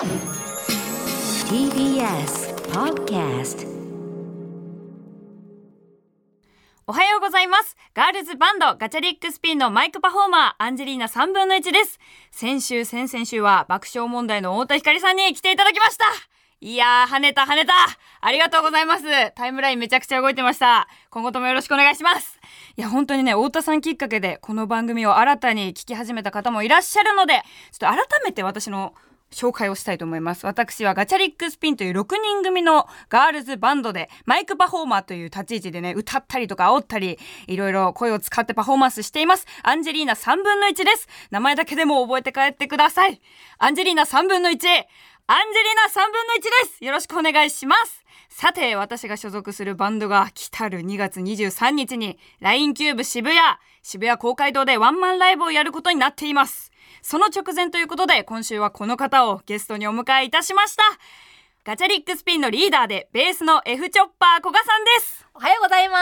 TBS Podcast おはようございます。ガールズバンドガチャリックスピンのマイクパフォーマー、アンジェリーナ3分の1です。先週、先々週は爆笑問題の太田光さんに来ていただきました。いやー、跳ねた跳ねたありがとうございますタイムラインめちゃくちゃ動いてました。今後ともよろしくお願いします。いや、本当にね、太田さんきっかけで、この番組を新たに聞き始めた方もいらっしゃるので、ちょっと改めて私の紹介をしたいと思います。私はガチャリックスピンという6人組のガールズバンドでマイクパフォーマーという立ち位置でね、歌ったりとか煽ったり、いろいろ声を使ってパフォーマンスしています。アンジェリーナ3分の1です。名前だけでも覚えて帰ってください。アンジェリーナ3分の1。アンジェリーナ3分の1です。よろしくお願いします。さて、私が所属するバンドが来たる2月23日に LINE キューブ渋谷、渋谷公会堂でワンマンライブをやることになっています。その直前ということで、今週はこの方をゲストにお迎えいたしました。ガチャリックスピンのリーダーで、ベースの F チョッパー古賀さんです。おはようございま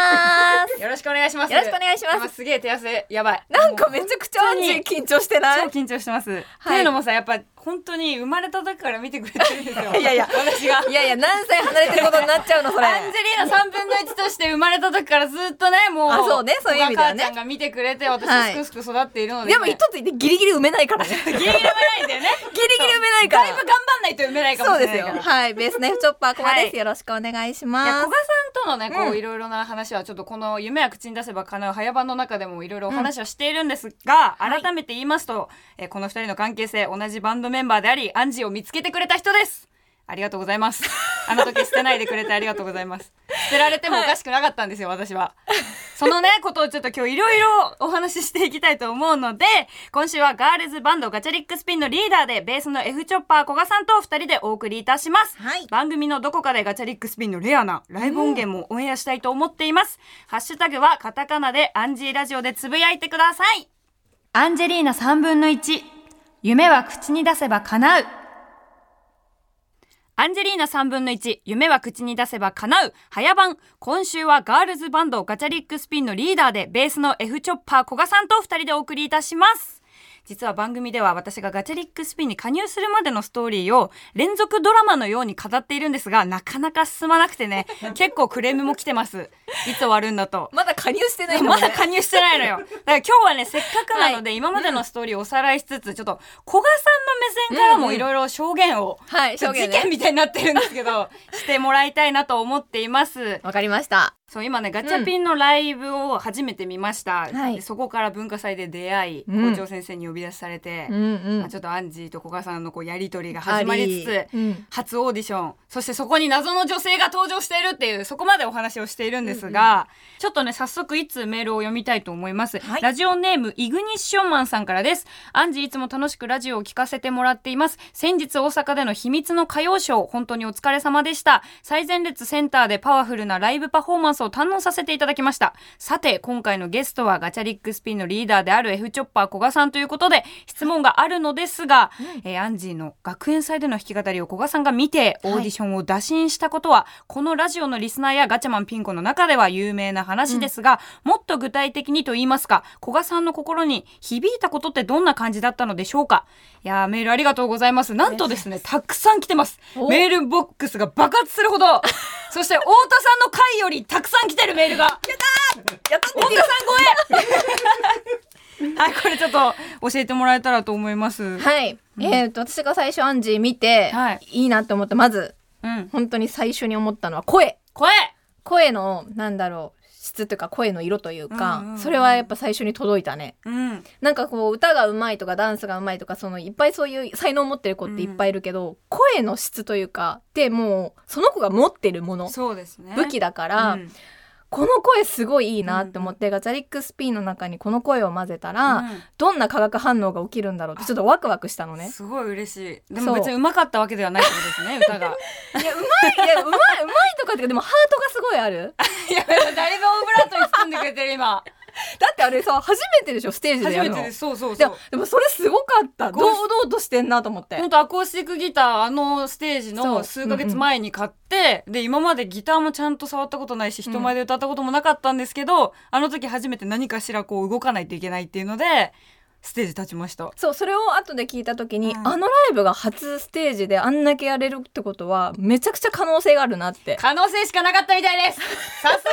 す。よろしくお願いします。よろしくお願いしますすげえ手汗、やばい。なんかめちゃくちゃ緊張してない？超緊張してます。はいっていうのもさ、やっぱ本当に生まれた時から見てくれてるんですよ。いやいや私が。いやいや、何歳離れてることになっちゃうの、それ。アンジェリーナ3分の1として生まれた時からずっとね、もう、あそうねそういう意味ではねお母ちゃんが見てくれて、私はいすくすく育っているので、でも一つ言ってギリギリ埋めないからね。ギリギリギリギリ埋めないんだよね。埋めないから。だいぶ頑張んないと埋めないかもそうですよ。しれないから。はい。ベースの F チョッパーコマです。はいよろしくお願いします古賀。さんとのねこううんいろいろな話はちょっとこの夢は口に出せば叶う早番の中でもいろいろお話はしているんですが、はい改めて言いますと、えーこの二人の関係性同じバンドメンバーでありアンジーを見つけてくれた人ですありがとうございますあの時捨てないでくれてありがとうございます捨てられてもおかしくなかったんですよ、私はそのねことをちょっと今日いろいろお話ししていきたいと思うので今週はガールズバンドガチャリックスピンのリーダーでベースの F チョッパー古賀さんと二人でお送りいたしますはい。番組のどこかでガチャリックスピンのレアなライブ音源もオンエアしたいと思っています。ハッシュタグはカタカナでアンジーラジオでつぶやいてください。アンジェリーナ3分の1。夢は口に出せば叶う。アンジェリーナ3分の1、夢は口に出せば叶う、早番。今週はガールズバンドガチャリックスピンのリーダーで、ベースの F チョッパー古賀さんと二人でお送りいたします。実は番組では私がガチャリックスピンに加入するまでのストーリーを連続ドラマのように語っているんですが、なかなか進まなくてね、結構クレームも来てます。いつ終わるんだと。まだ加入してないのねまだ加入してないのよ。だから今日はね、せっかくなので、今までのストーリーをおさらいしつつ、ちょっと、古賀さんの目線からもいろいろ証言を、はい、証言ね。件みたいになってるんですけど、してもらいたいなと思っています。わかりました。そう、今ね、ガチャピンのライブを初めて見ました。はい。でそこから文化祭で出会い、うん。校長先生に呼び出しされて、うんうまあちょっとアンジーと古賀さんのこうやりとりが始まりつつ、うん。初オーディション。そしてそこに謎の女性が登場しているっていうそこまでお話をしているんですが、ちょっとね早速一通メールを読みたいと思います、はい。ラジオネームイグニッションマンさんからです。アンジーいつも楽しくラジオを聞かせてもらっています。先日大阪での秘密の歌謡ショー本当にお疲れ様でした。最前列センターでパワフルなライブパフォーマンスを堪能させていただきました。さて今回のゲストはガチャリックスピンのリーダーである F チョッパー古賀さんということで質問があるのですが、えーアンジーの学園祭での弾き語りを KOGA さんが見てオーディションを打診したことは、このラジオのリスナーやガチャマンピンコの中では有名な話ですが、もっと具体的にと言いますか KOGA さんの心に響いたことってどんな感じだったのでしょうか。いやーメールありがとうございます。なんとですねたくさん来てます。お。メールボックスが爆発するほど。そして太田さんの回よりたくさん来てるメールが。やった太田さん超え。はいこれちょっと教えてもらえたらと思います。はい。えっと、私が最初アンジー見てはい、いいなって思った。まず、うん。本当に最初に思ったのは声。声。声の、なんだろう、質というか声の色というか、うんうんうん。それはやっぱ最初に届いたね。うん。なんかこう歌が上手いとかダンスが上手いとかそのいっぱいそういう才能を持ってる子っていっぱいいるけど、声の質というかでもうその子が持ってるものそうですね。武器だから、うんこの声すごいいいなって思って、ガチャリックスピンの中にこの声を混ぜたら、うん。どんな化学反応が起きるんだろうってちょっとワクワクしたのね。すごい嬉しい。でも別にうまかったわけではないってことですね歌が。いやうまいいやうまいうまいとかってでもハートがすごいある。いやだいぶオブラートに包んでくれてる今 だってあれさ初めてでしょステージで初やるの。めてです。そうそうそう。でもそれすごかった。堂々としてんなと思って。本当アコースティックギターあのステージの数ヶ月前に買って、で今までギターもちゃんと触ったことないし人前で歌ったこともなかったんですけど、あの時初めて何かしらこう動かないといけないっていうのでステージ立ちました。そうそれを後で聞いた時に、うんあのライブが初ステージであんだけやれるってことはめちゃくちゃ可能性があるなって。可能性しかなかったみたいです。さすが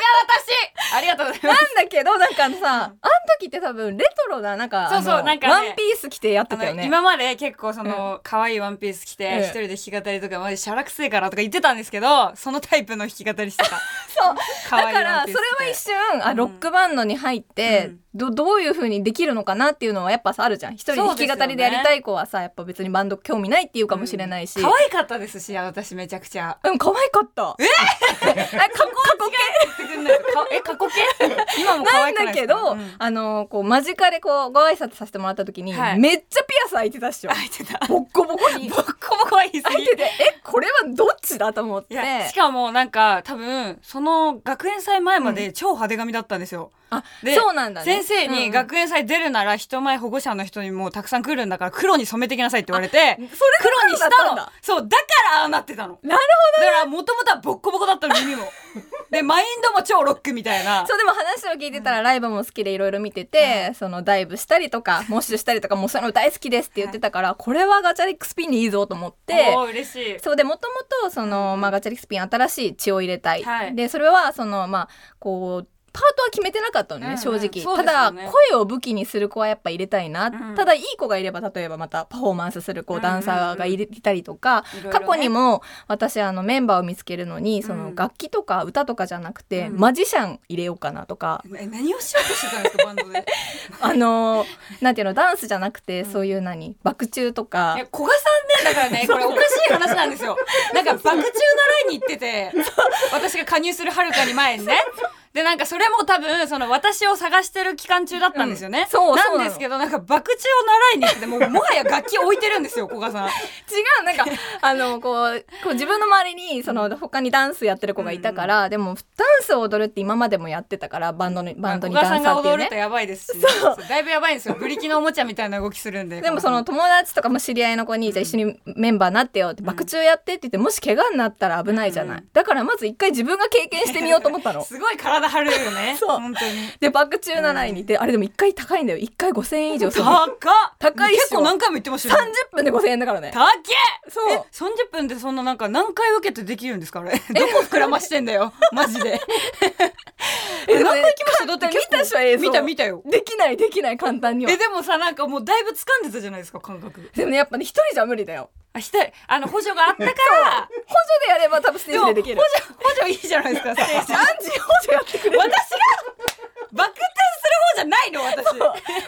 私。ありがとうございまなんすだけどなんかさ、あの時って多分レトロななんかそうそうなんかね。ワンピース着てやってあたよね。の今まで結構その可愛いワンピース着てうん。一人で弾き語りとかマジシャラくせえからとか言ってたんですけどそのタイプの弾き語りしてた。そう。だからそれは一瞬あロックバンドに入って、うんどどういう風にできるのかなっていうのはやっぱさあるじゃん。一人で弾き語りでやりたい子はさやっぱ別にバンド興味ないっていうかもしれないし、可愛かったですし私めちゃくちゃ。うん可愛かった。え？え過去過去言ってくんないと。かえ過去形？今も可なん愛くないだけど、うん。あのこう間近でこうご挨拶させてもらった時に、はい。めっちゃピアス開いてたっしょ。あ言ってた。ボッコボコに。ボッコボコ開 いててえこれはどっちだと思っいてやしかもなんか多分その学園祭前まで超派手髪だったんですよ、あでそうなんだね。先生にうん学園祭出るなら人前保護者の人にもたくさん来るんだから黒に染めてきなさいって言われてそれが黒にしたの。そうだからああなってたの。なるだからもともとはボッコボコだったの耳も。でマインドも超ロックみたいな。そうでも話を聞いてたらライブも好きでいろいろ見てて、そのダイブしたりとかモッシュしたりとかもうそういうの大好きですって言ってたから、これはガチャリックスピンにいいぞと思って嬉しい。そうでもともとその、まあ、ガチャリックスピン新しい血を入れたい、はい。でそれはそのまあこうパートは決めてなかったのね、うんうん。正直、そうですよただね声を武器にする子はやっぱ入れたいな、ん。ただいい子がいれば例えばまたパフォーマンスする子、うんうんダンサーがいたりとか、いろいろね。過去にも私あのメンバーを見つけるのにそのうん楽器とか歌とかじゃなくて、うん。マジシャン入れようかなとか、え何をしようとしてたんですかバンドで？あのーなんていうのダンスじゃなくて、そういう何爆中とか。古賀さんねだからねこれおかしい話なんですよ。なんか爆中習いに行ってて私が加入するはるかに前にねでなんかそれも多分その私を探してる期間中だったんですよね、うん。そうなんですけどなんか爆中を習いに行っててもうもはや楽器置いてるんですよ古賀さん。違うなんかあのこうこう自分の周りにその他にダンスやってる子がいたから、でもダンスを踊るって今までもやってたからバンドにバンドにダンサーっていうね。が踊るとやばいですし、う。だいぶやばいんですよ。ブリキのおもちゃみたいな動きするんで。でもその友達とかも知り合いの子に、じゃあ一緒にメンバーなってよって、爆中やってって言ってもし怪我になったら危ないじゃない、うん。だからまず一回自分が経験してみようと思ったの。すごい体張るよね。そう。本当に。で爆中習いに行って、あれでも一回高いんだよ。一回5000円以上高っ。高い結構何回も言ってましたよね。30分で5000円だからね。高っ。そう。え30分でそんななんか何回受けてできるんですかあれ？どこ膨らましてんだよ。マジで。え何回行きました？だって見たでしょ映像。見た見たよ。できないできない簡単には。えでもさなんかもうだいぶ掴んでたじゃないですか感覚。でもねやっぱね一人じゃ無理だよあしたい。あの補助があったから。補助でやれば多分ステージでできる。助補助いいじゃないですかステージ。補助やってくれる。私がバク転する方じゃないの私。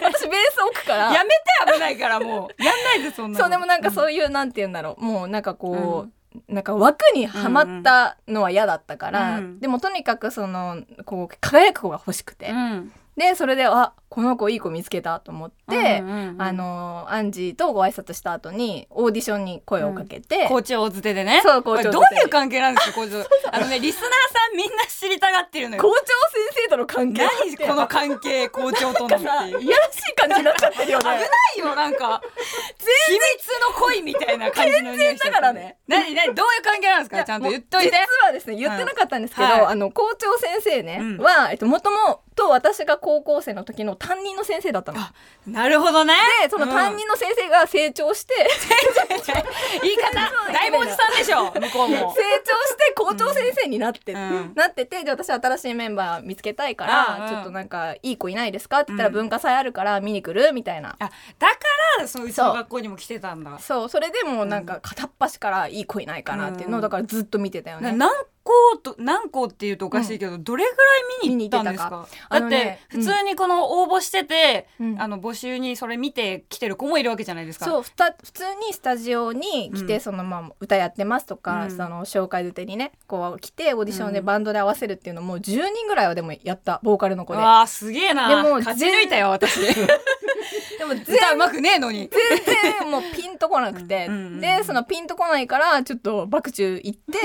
私ベース置くから。やめて危ないからもう。やんないでそんなの。そうでもなんかそういう、なんて言うんだろう。もうなんかこう、なんか枠にはまったのは嫌だったから、うん。でもとにかくそのこう輝く子が欲しくて、うんでそれであこの子いい子見つけたと思って、うんうんうんあのアンジーとご挨拶した後にオーディションに声をかけて、校長づてでね。そう校長どういう関係なんですか校長。あのねリスナーさんみんな知りたがってるのよ。校長先生との関係。何この関係校長との。ってさいやらしい感じになっちゃってるよね。危ないよなんか。秘密の恋みたいな感じの匂いしちゃってだからね。何何どういう関係なんですか？ちゃんと言っといて。実はですね言ってなかったんですけど、はい。あの校長先生ね、うん。は、えっと、もともと私が高校生の時の担任の先生だったの。あなるほどね。でその担任の先生が成長して、言い方だいぶおじさんでしょ向こうも。成長して校長先生になって、うん。なっててで私新しいメンバー見つけたいから、うんうん。ちょっとなんかいい子いないですかって言ったらうん。文化祭あるから見に来る？みたいな。あだからそううちの学校にも来てたんだ。そう。それでもうなんか片っ端からいい子いないかなっていうのをうん。だからずっと見てたよね。な何校と何校っていうとおかしいけど、どれぐらい見に行ったんですか？だってのね普通にこの応募してて、うん。あの募集にそれ見て来てる子もいるわけじゃないですか。そうふた普通にスタジオに来て、うん。そのまあ歌やってますとか、うん。その紹介歌にねこう来てオーディションでうん。バンドで合わせるっていうのもう10人ぐらいはでもやったボーカルの子で。わあすげえな。でも勝ち抜いたよ私。でも全歌うまくねえのに。全然もうピンとこなくて、うんうんうんでそのピンとこないからちょっと爆中行って。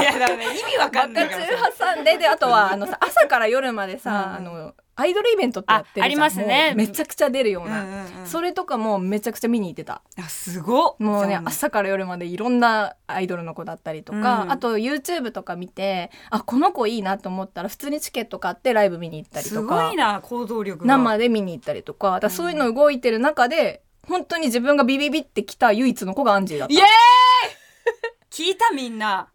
いやだね意味わかんない。挟んでであとはあのさ 朝から夜までさ、うんあのアイドルイベントってやってるあありますね。めちゃくちゃ出るような、うんうんうん。それとかもめちゃくちゃ見に行ってた。あすごっ。もうね朝から夜までいろんなアイドルの子だったりとか、うんあと YouTube とか見てあこの子いいなと思ったら普通にチケット買ってライブ見に行ったりすとか。ごいな行動力が。生で見に行ったりとか。だそういうの動いてる中で本当に自分がビビビってきた唯一の子がアンジーだった。イエーイ！聞いたみんな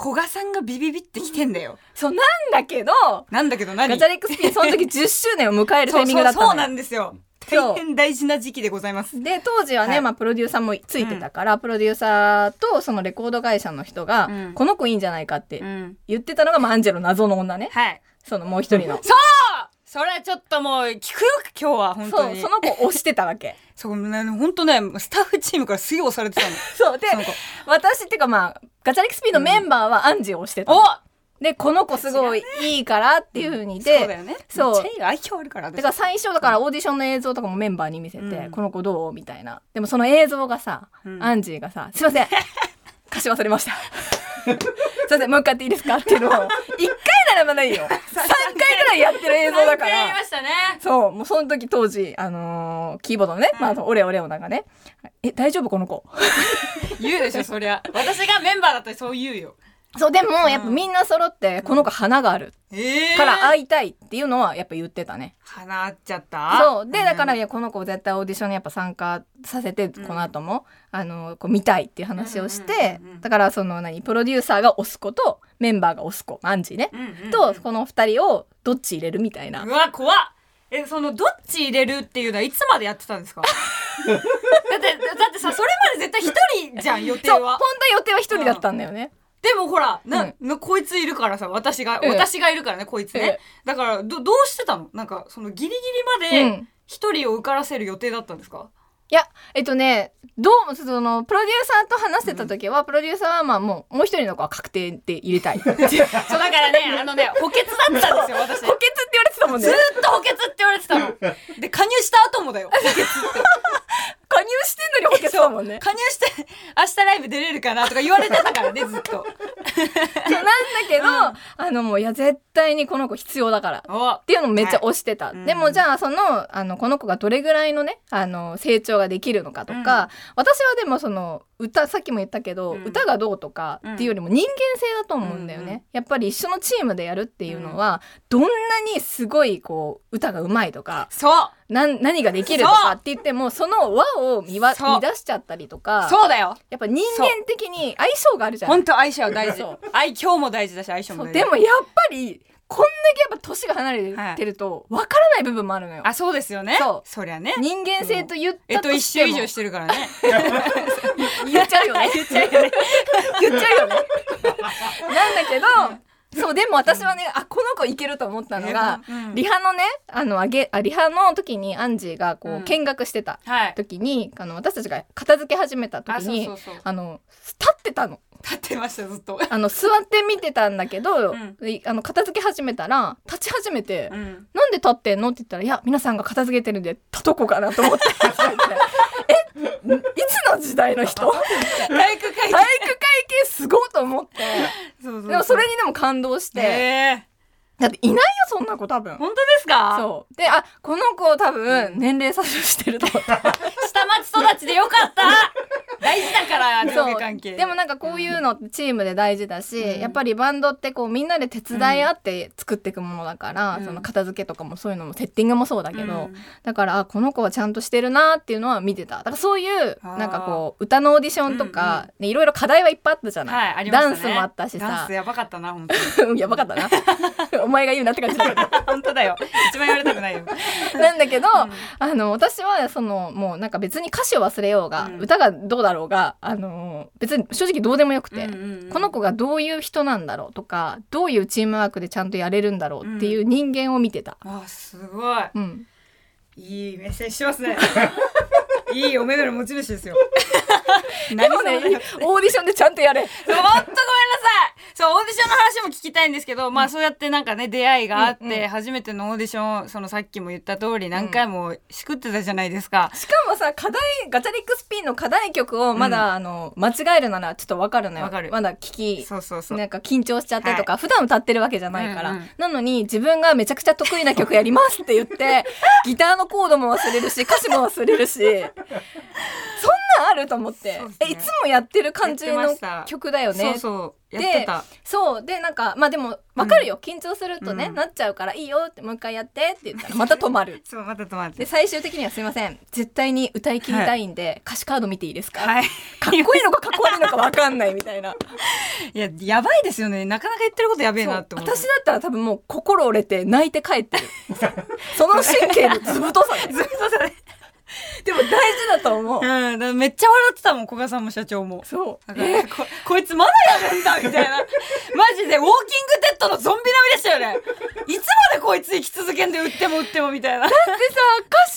古賀さんがビビビってきてんだよ。そうなんだけどなんだけど何？ガチャリックスピンその時10周年を迎えるタイミングだったそうそうそうなんですよ。大変大事な時期でございます。で当時はね、はい。まあ、プロデューサーもついてたから、プロデューサーとそのレコード会社の人が、うん。この子いいんじゃないかってうん。言ってたのが、まあ、アンジェロ謎の女ね。はい。そのもう一人の。そう！それちょっともう聞くよ今日は本当に。そうその子を押してたわけそうね本当ねスタッフチームからすげえ押されてたの。そうで私っていうかまあガチャリックスピンのメンバーはアンジーを押してたの、おでこの子すごいいいからっていうふうにで、そうだよね。そう。愛嬌あるからだから最初だからオーディションの映像とかもメンバーに見せて、うん。この子どうみたいな。でもその映像がさ、うん。アンジーがさ「すいません。貸し忘れました」すいません。もう一回やっていいですかっていうのを 1回ならまだいいよ 3回ぐらいやってる映像だかやりらましたね。そうもうその時当時あのーキーボードのね、まあ、オレオレオナがね「え大丈夫この子」言うでしょそりゃ。私がメンバーだったらそう言うよそうでもやっぱみんな揃ってこの子花があるええから会いたいっていうのはやっぱ言ってたね。花あっちゃった？そう。でだからいんやこの子絶対オーディションにやっぱ参加させてこの後も、あのこう見たいっていう話をして、うんうんうんうん。だからその何プロデューサーが押す子とメンバーが押す子アンジーね、うんうんうん。とこの二人をどっち入れるみたいな。う。わ怖っ。えそのどっち入れるっていうのはいつまでやってたんですか？だってだってさそれまで絶対一人じゃん予定そう本は当は予定は一人だったんだよね。でもほらな、なこいついるからさ私が、ええ。私がいるからねこいつね、ええ。だからどどうしてたの？なんかそのギリギリまでうん。一人を受からせる予定だったんですか、いやえっとねどうもそのプロデューサーと話してた時は、プロデューサーはまあもうもう一人の子は確定で入れたい。補 欠ってそうだからねあのね補欠だったんですよ私。ずーっ言われてたもんね。と補欠って言われてたの。で加入した後もだよ補欠って加入してんのに補欠だもんね加入して明日ライブ出れるかなとか言われてたからね ずっと。そうなんだけど、あのもういや絶対にこの子必要だから。お。っていうのをめっちゃ推してた、いでもじゃあそのあのこの子がどれぐらいのねあの成長ができるのかとか、うん。私はでもその歌さっきも言ったけど、うん。歌がどうとかっていうよりも人間性だと思うんだよね、うんうんやっぱり一緒のチームでやるっていうのは、どんなにすごいこう歌がうまいとかそう。なん何ができるとかって言ってもその輪を見わ乱しちゃったりとかそうだよ。やっぱ人間的に相性があるじゃん。本当相性大事。愛嬌も大事だし相性も大事。でもやっぱりこんだけやっぱ年が離れてるとわからない部分もあるのよ。あそうですよね。そう。そりゃね。人間性と言っえたっと一周としても、以上してるからね。言っちゃうよね。言っちゃうよね。言っちゃうよね。なんだけどそうでも私はねあこの子いけると思ったのが、うん。リハのねあのあげあリハの時にアンジーがこう、うん。見学してたはい。時にあの私たちが片付け始めたあ時にそうそう。あの立ってたの立ってましたずっと。あの座って見てたんだけど、うん。いあの片付け始めたら立ち始めて、うん。なんで立ってんの？って言ったら、いや、皆さんが片付けてるんで、立とこうかなと思って。え、んいつの時代の人？体 育体育会会系すごいと思って。でもそれにでも感動して。えだっていないよ、そんな子多分。ー。本当ですか？そう。で、あ、この子多分年齢差してると思った。下町育ちでよかった。大事だから上下関係。でもなんかこういうのチームで大事だし、うん。やっぱりバンドってこうみんなで手伝い合って作っていくものだから、うん。その片付けとかもそういうのもセッティングもそうだけど、うん。だからあこの子はちゃんとしてるなっていうのは見てた。だからそういうなんかこう歌のオーディションとか、ね、いろいろ課題はいっぱいあったじゃない、はいね。ダンスもあったしさ。ダンスやばかったな本当に。やばかったなお前が言うなって感じだけど 本当だよ。一番言われたくないよ。なんだけど、あの私はそのもうなんか別に歌詞を忘れようが、うん。歌がどうだろうがあの別に正直どうでもよくて、うんうんうん。この子がどういう人なんだろうとかどういうチームワークでちゃんとやれるんだろうっていう人間を見てた。あすごい。うん、いい目線してますね。いいお目目の持ち主ですよ でもねオーディションでちゃんとやれ。ほんとごめんなさい。そうオーディションの話も聞きたいんですけど、まあそうやってなんかね出会いがあって、うんうん。初めてのオーディションそのさっきも言った通り何回もしくってたじゃないですか、しかもさ課題ガチャリックスピンの課題曲をまだ、あの間違えるならちょっとわかるのよ。わかる。まだ聞きそうそうそう。なんか緊張しちゃってとか、普段歌ってるわけじゃないから、うんうん。なのに自分がめちゃくちゃ得意な曲やりますって言って ギターのコードも忘れるし歌詞も忘れるし。そんなんあると思って、そうですね。えいつもやってる感じの曲だよね。そうそうやってた。そう。でなんかまあでもわかるよ、緊張するとね、うん。なっちゃうからいいよってもう一回やってって言ったらまた止まる。そうまた止まってで最終的にはすいません。絶対に歌い切りたいんで、歌詞カード見ていいですか、はい。かっこいいのかかっこ悪いのかわかんないみたいな。いややばいですよね。なかなか言ってることやべえなって思う。私だったら多分もう心折れて泣いて帰ってる。その神経の図太さで。ずっとそれ でも大事だと思う。うん、だめっちゃ笑ってたもん古賀さんも社長も。そう。だからここいつまだやるんだみたいな。マジでウォーキングデッドのゾンビ並みでしたよね。いつまでこいつ生き続けんで打っても打ってもみたいな。でさ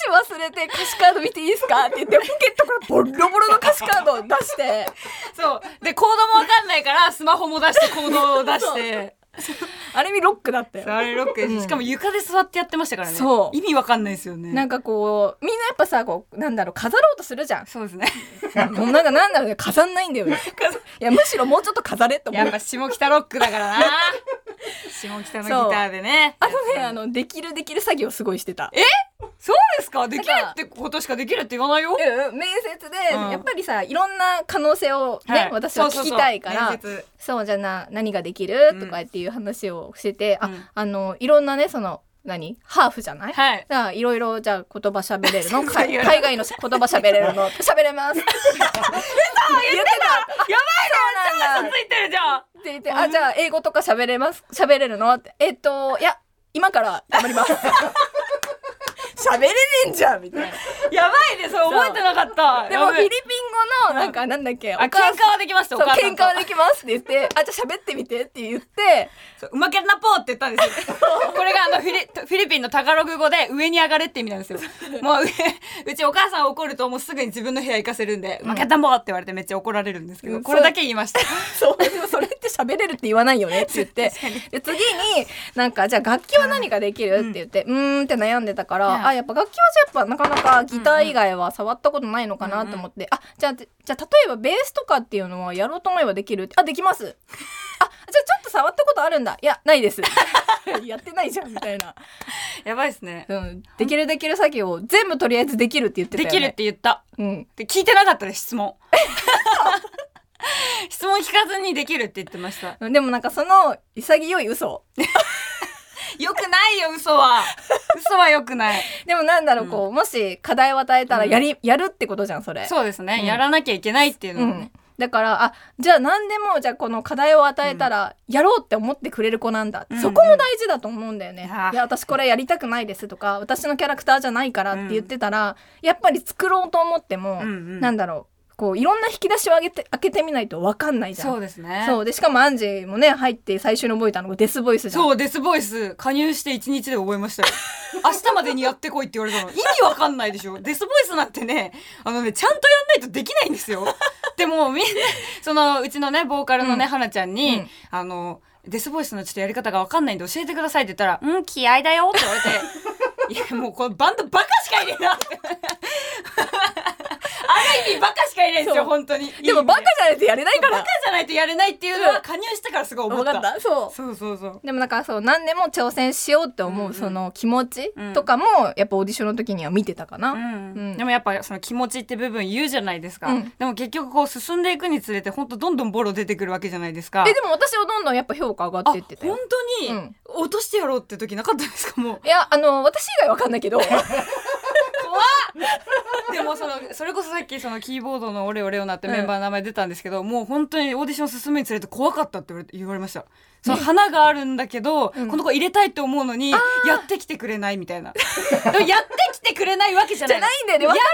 歌詞忘れて歌詞カード見ていいですか？って言ってポケットからボロボロの歌詞カードを出して。そう。でコードもわかんないからスマホも出してコードを出して ある意味ロックだったよ。あれロック。しかも床で座ってやってましたからね。そう。意味わかんないですよね。なんかこうみんなやっぱさこうなんだろう飾ろうとするじゃん。そうですね。もうなんかなんだろうね飾んないんだよね。いやむしろもうちょっと飾れって思う。やっぱ下北ロックだからな 下北のギターでね。あとねあのできるできる作業すごいしてた。そうですか？できるってことしかできるって言わないよ？うん面接で、うん。やっぱりさいろんな可能性をね、はい。私は聞きたいからそうじゃあな何ができる、うんとかっていう話をしてて、うん。ああのいろんなねその何？ハーフじゃない、はい。だからいろいろじゃあ言葉喋れるの？海外の言葉喋れるの？喋れます。言ってた！やばいな！んだついてるじゃん！って言って、あ、じゃあ英語とか喋れます？喋れるの？って。えっと、いや、今から頑張ります。喋れねえんじゃんみたいな。やばいねそれ覚えてなかった。でもフィリピン語の、なんかなんだっけ、あ喧嘩はできましたおそう母さんと。喧嘩はできますって言って、あ、じゃあ喋ってみてって言って、そううまけんなぽーって言ったんですよ。これがあのフィリフィリピンのタガログ語で上に上がれって意味なんですよ。もう上 うちお母さん怒るともうすぐに自分の部屋行かせるんで、うまけんなぽーって言われてめっちゃ怒られるんですけど、うん。これだけ言いました。そう、でもそれって喋れるって言わないよねって言って、で、次に、なんか、じゃあ楽器は何ができるって言って、うーんって悩んでたから、うん。あ、やっぱ楽器はじゃあやっぱなかなかギター以外は触ったことないのかなと思って、あ、じゃあ、じゃあ例えばベースとかっていうのはやろうと思えばできるあ、できます。あ、じゃあちょっと触ったことあるんだ。いや、ないです。やってないじゃん、みたいな。やばいですねうん。できるできる作業を全部とりあえずできるって言ってたよね。できるって言ったうん。で聞いてなかったです質問 質問聞かずにできるって言ってましたでもなんかその潔い嘘。よくないよ嘘は。嘘はよくない。でもなんだろう、こう、もし課題を与えたらやり、やるってことじゃん、それ。そうですね、うん。やらなきゃいけないっていうのね。ん、だからあじゃあ何でもじゃあこの課題を与えたらやろうって思ってくれる子なんだ、うんそこも大事だと思うんだよね、あーいや私これやりたくないですとか私のキャラクターじゃないからって言ってたら、やっぱり作ろうと思っても、うんうん。なんだろうこういろんな引き出しを上げて開けてみないと分かんないじゃん。そうですね。そうでしかもアンジーもね入って最初に覚えたのがデスボイスじゃん。そうデスボイス。加入して1日で覚えましたよ。明日までにやってこいって言われたの。意味わかんないでしょ。デスボイスなんてねあのねちゃんとやんないとできないんですよ。でもみんなそのうちのねボーカルのね、うん。花ちゃんに、うん。あのデスボイスのちょっとやり方がわかんないんで教えてくださいって言ったら「うん気合だよ」って言われて。いやもうこのバンドバカしかいねえなって意味バカしかいないんですよ本当に。でもバカじゃないとやれないから。バカじゃないとやれないっていうのは加入してからすごい思った。ったそう。そうそうそう。でもなんかそう何でも挑戦しようって思うその気持ちうんとかもやっぱオーディションの時には見てたかな、でもやっぱその気持ちって部分言うじゃないですか、うん。でも結局こう進んでいくにつれて本当どんどんボロ出てくるわけじゃないですか。えでも私はどんどんやっぱ評価上があってってた。よ本当に、うん。落としてやろうって時なかったですかもう。いやあの私以外わかんないけど でもそのそれこそさっきそのキーボードの「オレオレオナ」ってメンバーの名前出たんですけど、もう本当にオーディション進むにつれて怖かったって言われました。その花があるんだけど、うん。この子入れたいって思うのにやってきてくれないみたいな。でもやってきてくれないわけじゃない。じゃないんだよね。わかる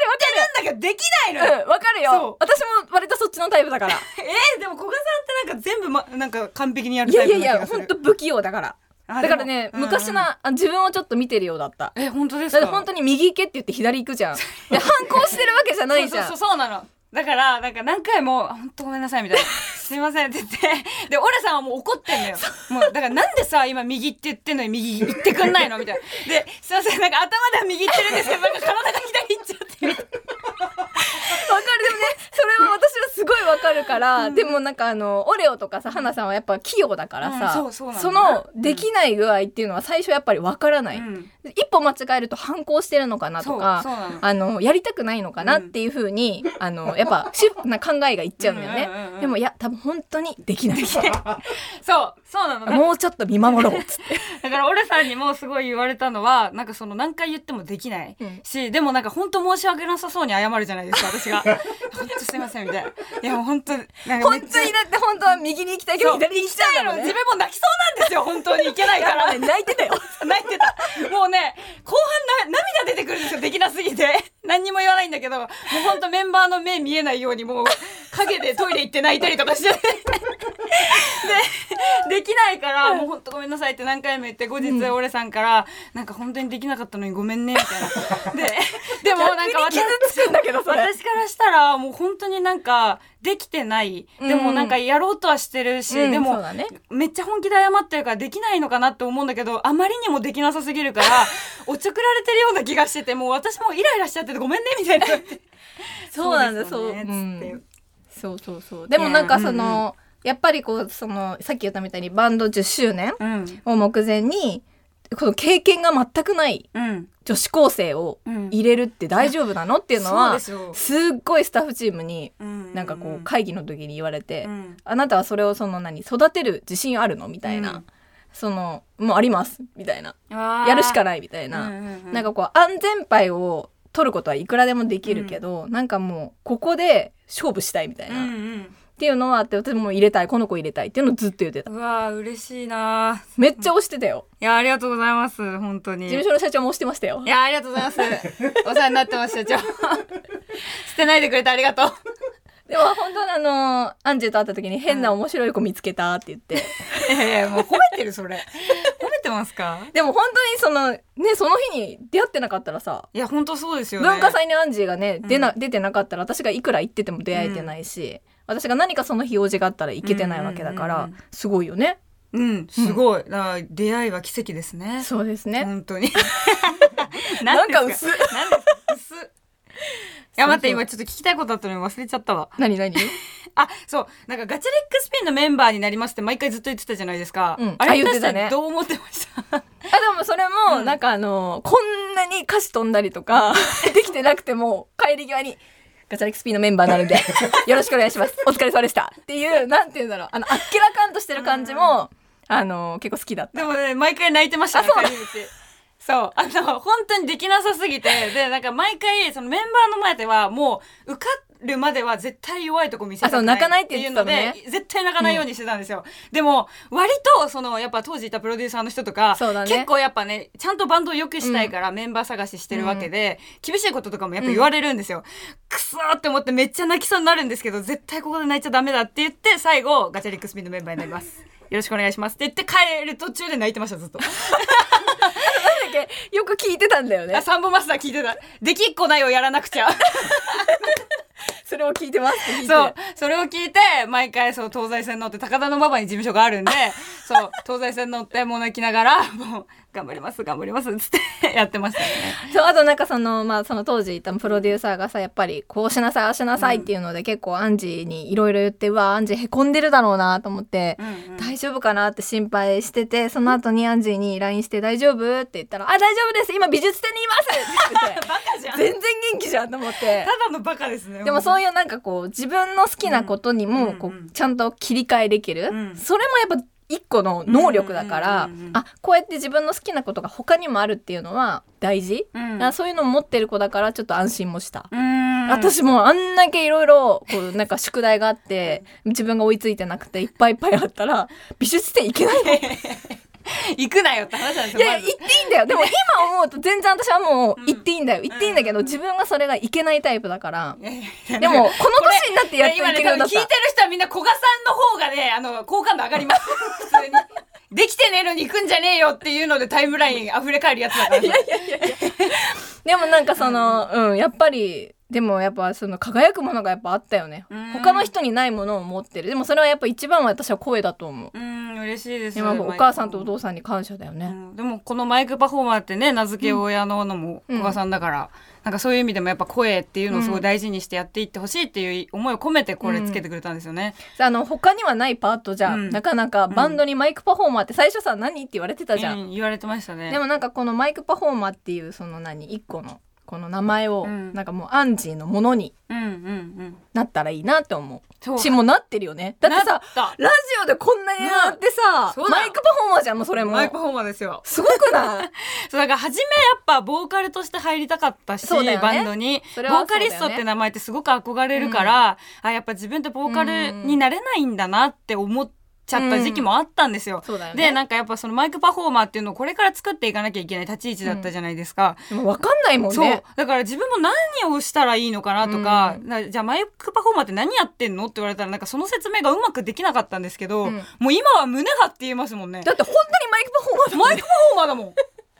る。んだけどできないのよ、うんわかるよ。私も割とそっちのタイプだから。えー、でも古賀さんってなんか全部、ま、なんか完璧にやるいやいタイプな気がする。やいやほんと不器用だから。あだからね、でも昔のあ自分をちょっと見てるようだった。え本当ですか？本当に右行けって言って左行くじゃん。で反抗してるわけじゃないじゃん。そうそうそうそうなの。だからなんか何回も「本当ごめんなさい」みたいな「すいません」って言って。でオレさんはもう怒ってんのよ。もうだからなんでさ今右って言ってんのに右行ってくんないの？みたいな。ですいませんなんか頭では右行ってるんですけどなんか体が左行っちゃってみたいなわかるでもねそれは私はすごいわから、でもなんかあのオレオとかさ花さんはやっぱ器用だからさ、うんそのできない具合っていうのは最初やっぱりわからない、うん。一歩間違えると反抗してるのかなとかあのやりたくないのかなっていうふうに、あのやっぱシフな考えがいっちゃうんだよね、でもいや多分本当にできない。そうそうなの。だもうちょっと見守ろうっつって。だからオレさんにもすごい言われたのはなんかその何回言ってもできない、うん。しでもなんか本当申し訳なさそうに謝るじゃないですか私が。本当すいませんみたいな。いやもう本当なんかめ本当にだって本当は右に行きたいけど左に行きたいのね自分も泣きそうなんですよ本当にいけないから。泣いてたよ。泣いてた。もうね後半な涙出てくるんですよできなすぎて。何にも言わないんだけどもう本当メンバーの目見えないようにもう影でトイレ行って泣いたりとかして。でできないからもう本当ごめんなさいって何回も言って後日俺さんから、なんか本当にできなかったのにごめんねみたいな。ででもなんか私私からしたらもう本当になんかできてない。でもなんかやろうとはしてるし、うんでもめっちゃ本気で謝ってるからできないのかなって思うんだけどあまりにもできなさすぎるから おちょくられてるような気がしててもう私もイライラしちゃっててごめんねみたいなそうなんだそう。う,、そですよねん、そうそうそう。でもなんかその、やっぱりこうそのさっき言ったみたいにバンド10周年うん。を目前にこの経験が全くないうん。女子高生をうん。入れるって大丈夫なのっていうのはですっごいスタッフチームにうん。なんかこう会議の時に言われて、うん。あなたはそれをその何育てる自信あるのみたいな、うん。そのもうありますみたいな。やるしかないみたいな、うんうんうん。なんかこう安全牌を取ることはいくらでもできるけど、なんかもうここで勝負したいみたいな、うんっうん。ていうのはあって私も入れたいこの子入れたいっていうのをずっと言ってた。うわー嬉しいな。めっちゃ押してたよ。いやありがとうございます本当に。事務所の社長も押してましたよ。いやありがとうございます。お世話になってます社長。捨てないでくれてありがとう。でも本当にあのアンジェと会った時に変な面白い子見つけたって言って、いやいやもう褒めてるそれ。褒ますか？でも本当にそのねその日に出会ってなかったらさいや本当そうですよね。文化祭にアンジーがね、出な出てなかったら私がいくら行ってても出会えてないし、私が何かその日用事があったら行けてないわけだから、うんうんうんうん。すごいよね。うんすごい、だから出会いは奇跡ですね。そうですね、本当に。なんか薄。なんか？薄。いや待って今ちょっと聞きたいことあったのに忘れちゃったわ。何何？あそう。なんかガチャリックスピンのメンバーになりますって毎回ずっと言ってたじゃないですか、うん。あれあ言ってたね。私どう思ってました？あでもそれも、うん。なんかあのこんなに歌詞飛んだりとか できてなくても帰り際にガチャリックスピーのメンバーなのでよろしくお願いします。お疲れ様でした。っていうなんて言うんだろう。あのあっけらかんとしてる感じも、あの結構好きだった。でもね毎回泣いてましたねあそう。な帰り道そう。あの本当にできなさすぎて。でなんか毎回そのメンバーの前ではもう受かるまでは絶対弱いとこ見せたくないあそう泣かないっていうの言ってたのねで絶対泣かないようにしてたんですよ、でも割とそのやっぱ当時いたプロデューサーの人とか、そうだね。結構やっぱねちゃんとバンドを良くしたいからメンバー探ししてるわけで、厳しいこととかもやっぱ言われるんですよ、くそーって思ってめっちゃ泣きそうになるんですけど絶対ここで泣いちゃダメだって言って最後ガチャリックスピンのメンバーになります。よろしくお願いしますって言って帰る途中で泣いてましたずっと。だけよく聞いてたんだよね。あサンボマスター聞いてた。できっこないをやらなくちゃ それを聞いてますって聞いて。そう。それを聞いて毎回そう東西線乗って高田馬場に事務所があるんで そう東西線乗ってもう泣きながら もう頑張ります頑張りますっつってやってましたね。そうあとなんかそのまあその当時いたプロデューサーがさやっぱりこうしなさいああしなさいっていうので、結構アンジーにいろいろ言ってうわアンジーへこんでるだろうなと思って、うんうん。大丈夫かなって心配しててその後にアンジーに LINE して「大丈夫?」って言ったら「あ大丈夫です今美術展にいます!」って言ってバカじゃん。全然元気じゃんと思って。ただのバカですねでもそういうなんかこう自分の好きなことにもこうちゃんと切り替えできる、うん。それもやっぱ一個の能力だから、あこうやって自分の好きなことが他にもあるっていうのは大事、うん。そういうのを持ってる子だからちょっと安心もした。私もあんだけいろいろこうなんか宿題があって自分が追いついてなくていっぱいいっぱいあったら美術展行けないの。い 行くなよって話なんですよ。いや行っていいんだよ。でも今思うと全然私はもう行っていいんだよ。行っていいんだけど自分がそれが行けないタイプだから。いやいやいやでもこの年になってやっと今ね行けるようになった多分聞いてる人はみんな古賀さんの方がねあの好感度上がります。普通に。できてねえのに行くんじゃねえよっていうのでタイムライン溢れ返るやつだからさ。でもなんかその、うん、やっぱりでもやっぱその輝くものがやっぱあったよね。うん。他の人にないものを持ってる。でもそれはやっぱ一番は私は声だと思う。うん嬉しいです。でもやっぱお母さんとお父さんに感謝だよね、うん。でもこのマイクパフォーマーってね名付け親ののもうん。古賀さんだから、なんかそういう意味でもやっぱ声っていうのをすごい大事にしてやっていってほしいっていう思いを込めてこれつけてくれたんですよね。あの他にはないパートじゃ、うん。なかなかバンドにマイクパフォーマーって最初さ何って言われてたじゃん、うん。言われてましたね。でもなんかこのマイクパフォーマーっていうその何一個のこの名前をうん。なんかもうアンジーのものにうんうんうん。なったらいいなって思うしもうなってるよね。だってさラジオでこんなになってさ、そうだ。マイクパフォーマーじゃんそれも。マイクパフォーマーですよ。すごくない？そうだから初めやっぱボーカルとして入りたかったし、ね。バンドに、それはボーカリストって名前ってすごく憧れるから、あやっぱ自分ってボーカルになれないんだなって思っちゃった時期もあったんですよ。そうだよね。でなんかやっぱそのマイクパフォーマーっていうのをこれから作っていかなきゃいけない立ち位置だったじゃないですか。でも分かんないもんそう。ねだから自分も何をしたらいいのかなとか,、じゃあマイクパフォーマーって何やってんのって言われたらなんかその説明がうまくできなかったんですけど、うん。もう今は胸張って言えますもんね。だって本当にマイクパフォーマーだもん。マイクパフォーマーだもん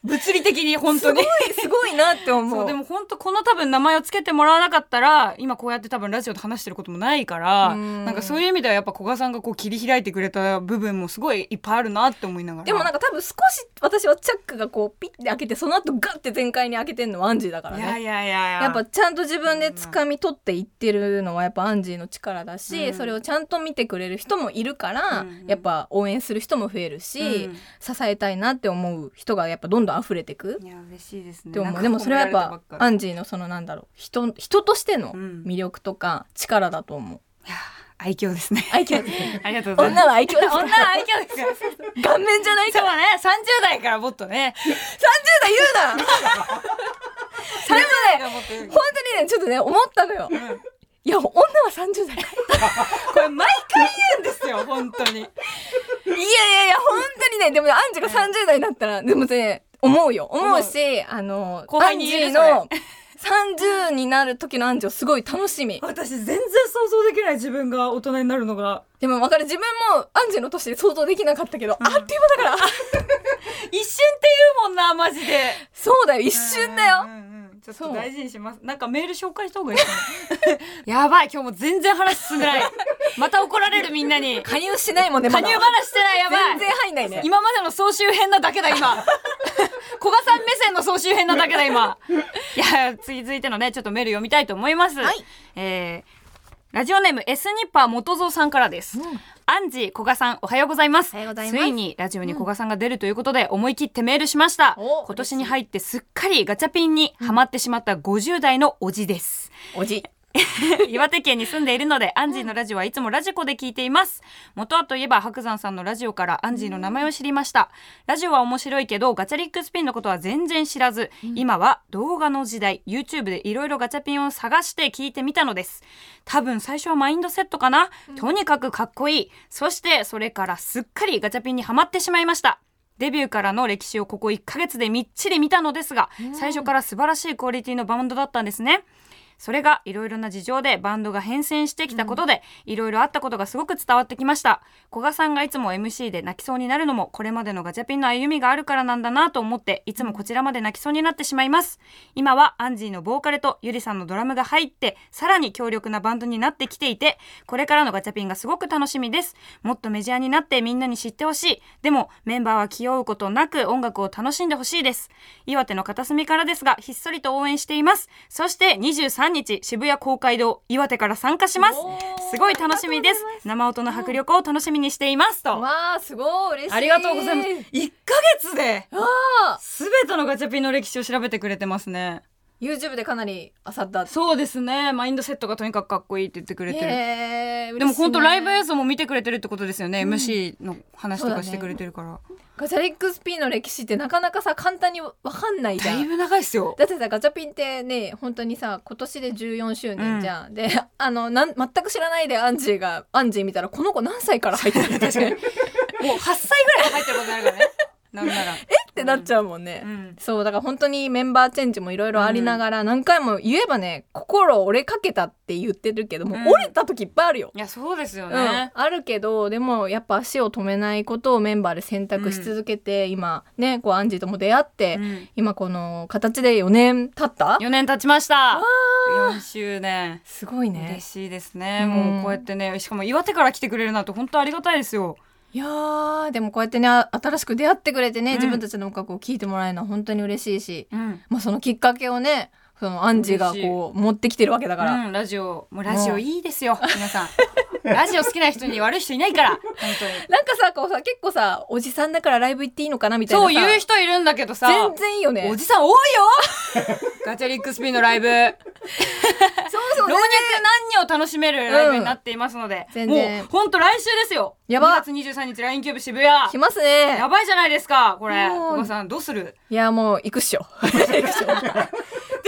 物理的に本当に。すごいすごいなって思う。そうでも本当この多分名前をつけてもらわなかったら今こうやって多分ラジオで話してることもないからうん。なんかそういう意味ではやっぱ古賀さんがこう切り開いてくれた部分もすごいいっぱいあるなって思いながら。でもなんか多分少し私はチャックがこうピッて開けてその後ガッて全開に開けてんのはアンジーだからね。いやいやいやいや。やっぱちゃんと自分で掴み取っていってるのはやっぱアンジーの力だし、うん。それをちゃんと見てくれる人もいるから、うん。やっぱ応援する人も増えるし、うん。支えたいなって思う人がやっぱどんどん溢れてく？いや嬉しいですね。って思なんかうでもそれはやっぱアンジーのそのなんだろう人人としてのうん。魅力とか力だと思う。いや愛嬌ですね。愛嬌ですね。ありがとうございます。女は愛嬌です。女は愛嬌です顔面じゃないから。そうね。30代からもっとね。30代言うな！30代からもっと本当にねちょっとね思ったのよ。いや女は30代。これ毎回言うんですよ本当に。いやいやいや本当にね。でもねアンジーが30代になったらでもね思うよ。思う。しあの後輩に言の30になる時のアンジーをすごい楽しみ。私全然想像できない自分が大人になるのが。でも分かる。自分もアンジーの年で想像できなかったけど、あっという間だから。一瞬っていうもんなマジで。そうだよ一瞬だよ、うんうんうんちょっと大事にします。なんかメール紹介した方がいいかな やばい。今日も全然話進んでない。また怒られるみんなに。加入しないもんねまだ。加入話してない。やばい。全然入んないね。今までの総集編なだけだ今。古賀さん目線の総集編なだけだ今。いや次続いてのねちょっとメール読みたいと思います、はい。えーラジオネームエスニッパー元蔵さんからです、アンジー古賀さんおはようございます。おはようございます。ついにラジオに古賀さんが出るということで思い切ってメールしました、お今年に入ってすっかりガチャピンにハマってしまった50代のおじです、おじ 岩手県に住んでいるのでアンジーのラジオはいつもラジコで聞いています。元はといえば白山さんのラジオからアンジーの名前を知りました。ラジオは面白いけどガチャリックスピンのことは全然知らず、今は動画の時代 YouTube でいろいろガチャピンを探して聞いてみたのです。多分最初はマインドセットかな、とにかくかっこいい。そしてそれからすっかりガチャピンにはまってしまいました。デビューからの歴史をここ1ヶ月でみっちり見たのですが、最初から素晴らしいクオリティのバンドだったんですねそれがいろいろな事情でバンドが変遷してきたことでいろいろあったことがすごく伝わってきました。古賀さんがいつも MC で泣きそうになるのもこれまでのガチャピンの歩みがあるからなんだなと思っていつもこちらまで泣きそうになってしまいます。今はアンジーのボーカルとゆりさんのドラムが入ってさらに強力なバンドになってきていてこれからのガチャピンがすごく楽しみです。もっとメジャーになってみんなに知ってほしい。でもメンバーは気負うことなく音楽を楽しんでほしいです。岩手の片隅からですがひっそりと応援しています。そして23日渋谷公会堂岩手から参加します。すごい楽しみです。生音の迫力を楽しみにしています。とわあすごい嬉しい。ありがとうございます。1ヶ月であ全てのガチャピンの歴史を調べてくれてますね YouTube でかなり漁った。そうですね。マインドセットがとにかくかっこいいって言ってくれてる。へーでも本当ライブ映像も見てくれてるってことですよね、MC の話とかしてくれてるから、ガチャリックスピンの歴史ってなかなかさ簡単にわかんないじゃん。だいぶ長いっすよ。だってさガチャピンってね本当にさ今年で14周年じゃん、であのなん全く知らないでアンジーがアンジー見たらこの子何歳から入ってるの 確かに。もう8歳ぐらい入ってることになるからねなんなら。え？ってなっちゃうもんね、うん。そうだから本当にメンバーチェンジもいろいろありながら何回も言えばね心折れかけたって言ってるけども、うん。折れた時いっぱいあるよ。いやそうですようん、ね、あるけどでもやっぱ足を止めないことをメンバーで選択し続けて、今ねこうアンジーとも出会って、うん。今この形で4年経った。4年経ちました。4周年。すごいね。嬉しいですね、うん。もうこうやってねしかも岩手から来てくれるなんて本当ありがたいですよいやーでもこうやってねあ新しく出会ってくれてね、うん。自分たちの音楽を聴いてもらえるのは本当に嬉しいし、うん。まあ、そのきっかけをねそのアンジーがこう持ってきてるわけだから、うん、ラジオ。もうラジオいいですよ皆さん。ラジオ好きな人に悪い人いないから本当に。なんかさこうさ結構さおじさんだからライブ行っていいのかなみたいなさ。そう言う人いるんだけどさ。全然いいよね。おじさん多いよ。ガチャリックスピンのライブ。老そうそう若男女を楽しめるライブになっていますので、全然。もうほんと来週ですよ。やば。2月23日 LINE キューブ渋谷。来ますね。やばいじゃないですかこれ。もう。小川さんどうする？いやもう行くっしょ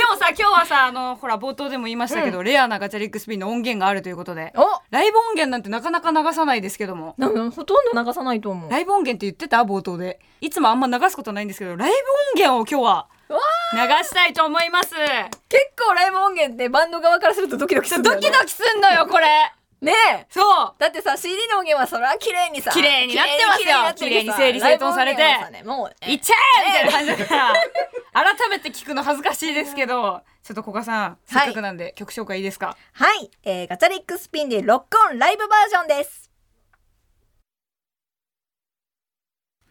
でもさ今日はさあのほら冒頭でも言いましたけど、レアなガチャリックスピンの音源があるということで。お！ライブ音源なんてなかなか流さないですけども。なほとんど流さないと思う。ライブ音源って言ってた冒頭で。いつもあんま流すことないんですけどライブ音源を今日はわ流したいと思います。結構ライブ音源ってバンド側からするとドキドキするんだよね。ドキドキすんのよこれねえ。そう。だってさ CD の音源はそれは綺麗にさ綺麗になってますよ。綺麗に整理整頓されて。もういっちゃえみたいな感じ。だから改めて聞くの恥ずかしいですけどちょっと古賀さんせっかくなんで曲紹介いいですか？はい、えー、ガチャリックスピンでロックオンライブバージョンです。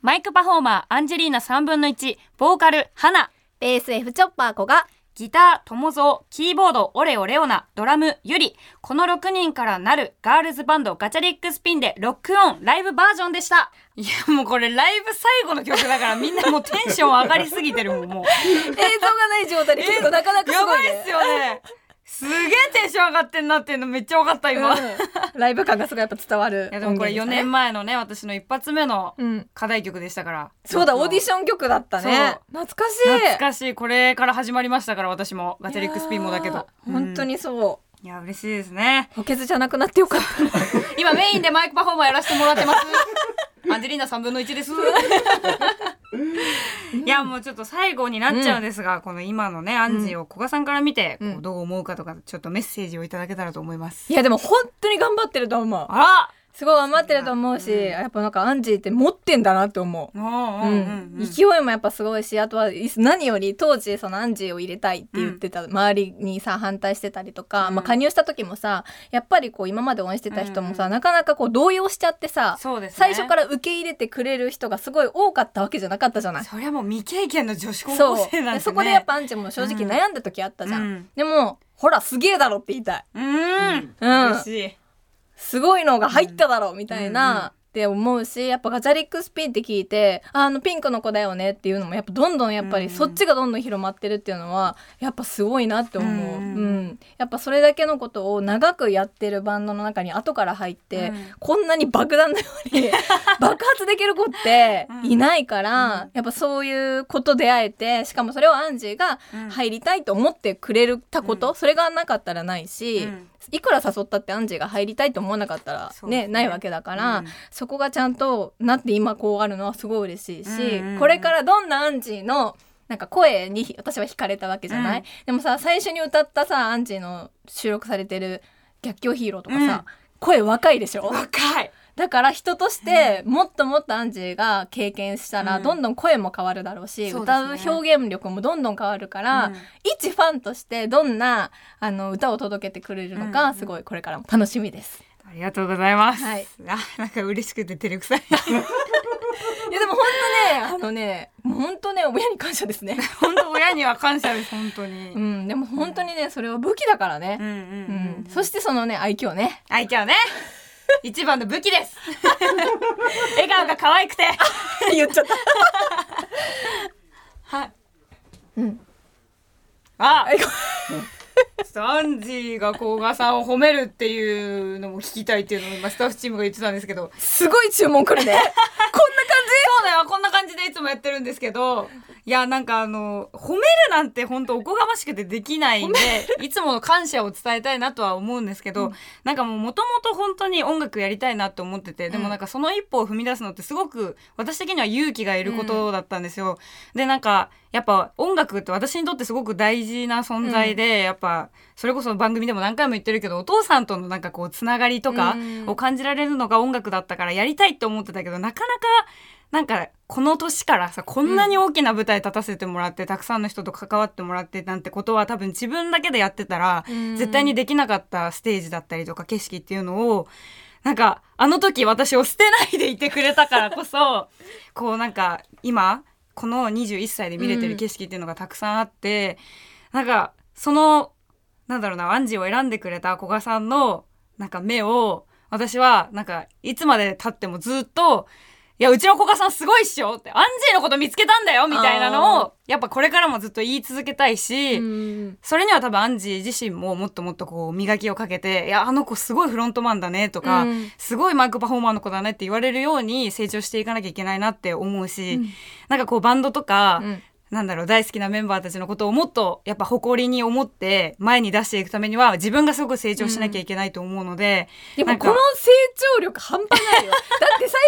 マイクパフォーマーアンジェリーナ3分の1ボーカル花ベース F チョッパー子がギター、トモゾー、キーボード、オレオレオナ、ドラム、ユリ。この6人からなるガールズバンドガチャリックスピンでロックオンライブバージョンでした。いや、もうこれライブ最後の曲だからみんなもうテンション上がりすぎてるもん、もう。映像がない状態で聞くとなかなかすやごいねばいっすよね。すげえテンション上がってんなっていうのめっちゃ分かった今。いうんライブ感がすごいやっぱ伝わるやでもこれ4年前のね、私の一発目のうん課題曲でしたから。そうだオーディ。ション曲だったね懐かしい懐かしい。これから始まりましたから私も。ガチャリックスピンもだけど。ー本当にそううん。いや、嬉しいですね。補欠じゃなくなってよかった今メインでマイクパフォーマーやらせてもらってます。アンジェリーナ3分の1です。いやもうちょっと最後になっちゃうんですが、この今のねアンジーを古賀さんから見て、うん。こうどう思うかとかちょっとメッセージをいただけたらと思います。いやでも本当に頑張ってると思う。あらすごい頑張ってると思うし、うんやっぱなんかアンジーって持ってんだなって思う。勢いもやっぱすごいしあとはい何より当時そのアンジーを入れたいって言ってた、周りにさ反対してたりとか、うんまあ、加入した時もさやっぱりこう今まで応援してた人もさ、うんなかなかこう動揺しちゃってさ、そうですね。最初から受け入れてくれる人がすごい多かったわけじゃなかったじゃない。そりゃもう未経験の女子高校生なんてね。でそこでやっぱアンジーも正直悩んだ時あったじゃんでもほらすげえだろって言いたい。うん。うん嬉しい。すごいのが入っただろうみたいな、って思うしやっぱガチャリックスピンって聞いてあのピンクの子だよねっていうのもやっぱどんどんやっぱりそっちがどんどん広まってるっていうのはやっぱすごいなって思う、ううんん。やっぱそれだけのことを長くやってるバンドの中に後から入って、うん。こんなに爆弾のように 爆発できる子っていないから、うん。やっぱそういうこと出会えてしかもそれをアンジーがうん。入りたいと思ってくれたこと、うん。それがなかったらないし、うんいくら誘ったってアンジーが入りたいと思わなかったらね。ねないわけだから、うん。そこがちゃんとなって今こうあるのはすごい嬉しいし、うんうんうん。これからどんなアンジーのなんか声に私は惹かれたわけじゃない、うん。でもさ最初に歌ったさアンジーの収録されてる「逆境ヒーロー」とかさ、うん。声若いでしょ？若い。だから人としてもっともっとアンジーが経験したらうんどんどん声も変わるだろうし、そうですね歌う表現力もどんどん変わるから、うん一ファンとしてどんなあの歌を届けてくれるのうんかすごいこれからも楽しみです。ありがとうございます。はいあ、なんか嬉しくて照れくさい。いやでも本当ねあのね本当ね親に感謝ですね。本当親には感謝です本当に。うんでも本当にねそれは武器だからね。うんうんうんそしてそのね愛嬌ね。愛嬌ね。一番の武器です。笑顔が可愛くて。言っちゃった。はい。うん。あ、愛嬌ちょっとアンジーが甲賀さんを褒めるっていうのも聞きたいっていうのを今スタッフチームが言ってたんですけど。すごい注文来るね。こんな感そうだよ、こんな感じでいつもやってるんですけど、いやなんかあの褒めるなんて本当おこがましくてできないんでいつもの感謝を伝えたいなとは思うんですけど、うん。なんかもうもともと本当に音楽やりたいなと思っててでもなんかその一歩を踏み出すのってすごく私的には勇気がいることだったんですよ。でなんかやっぱ音楽って私にとってすごく大事な存在で、やっぱそれこそ番組でも何回も言ってるけどお父さんとのなんかこうつながりとかうん。を感じられるのが音楽だったからやりたいって思ってたけどなかなかなんかこの年からさこんなに大きな舞台立たせてもらって、たくさんの人と関わってもらってなんてことは多分自分だけでやってたら、うん。絶対にできなかったステージだったりとか景色っていうのをなんかあの時私を捨てないでいてくれたからこそ こうなんか今この21歳で見れてる景色っていうのがたくさんあって、なんかそのなんだろうなアンジーを選んでくれた古賀さんのなんか目を私はなんかいつまで経ってもずっといやうちの古賀さんすごいっしょってアンジーのこと見つけたんだよみたいなのあをやっぱこれからもずっと言い続けたいし、うん。それには多分アンジー自身ももっともっとこう磨きをかけて「いやあの子すごいフロントマンだね」とか、うん。すごいマイクパフォーマーの子だね」って言われるように成長していかなきゃいけないなって思うし、うん。なんかこうバンドとか、うんなんだろう大好きなメンバーたちのことをもっとやっぱ誇りに思って前に出していくためには自分がすごく成長しなきゃいけないと思うので、なん。かでもこの成長力半端ないよ。だって最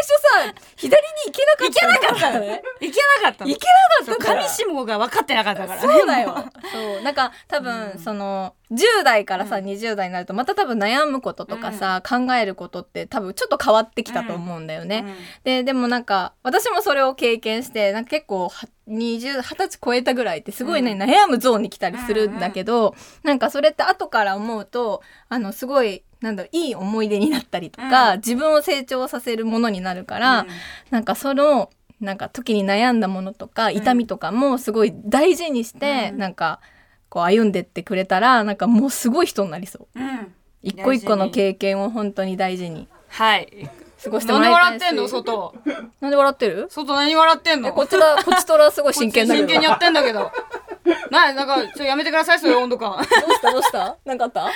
初さ左に行けなかった行けなかったのね。いけなかったの。行けなかったから上下が分かってなかったから。そうだよ。そう。なんか多分、うん。その10代からさ、うん。20代になるとまた多分悩むこととかさ、考えることって多分ちょっと変わってきたと思うんだよね。ででもなんか私もそれを経験してなんか結構は20 20歳超えたぐらいってすごいね、うん。悩むゾーンに来たりするんだけど、なんかそれって後から思うとあのすごいなんだろういい思い出になったりとか、うん。自分を成長させるものになるから、うん。なんかそのなんか時に悩んだものとか痛みとかもすごい大事にして、うん。なんかこう歩んでってくれたらなんかもうすごい人になりそう。うん。一個一個の経験を本当に。大事に。はい過ごしてなんでもらいたいし。笑ってんの？外。なんで笑ってる？外何笑ってんの？えこちらこちとらすごい真剣だけど。真剣にやってんだけど。ななんかちょっとやめてくださいそういう温度感。どうした？どうした？なんかあった？い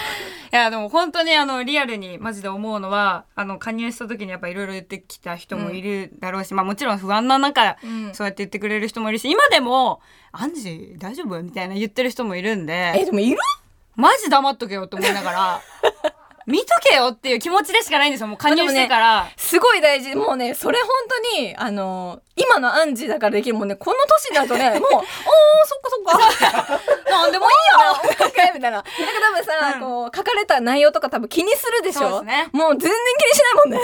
やでも本当にあのリアルにマジで思うのはあの加入した時にやっぱいろいろ言ってきた人もいるだろうし、まあもちろん不安な中、うん。そうやって言ってくれる人もいるし今でも「アンジ大丈夫?」みたいな言ってる人もいるんえででもいる？マジ黙っとけよって思いながら見とけよっていう気持ちでしかないんですよもう加入してから。すごい大事もうねそれ本当にあの今のアンジーだからできるもんねこの年になるとね もう「おーそっかそっか」なんでもいいよな みたいな。なんか多分さ、うんこう書かれた内容とか多分気にするでしょ？そうですねもう全然気にしないもんね。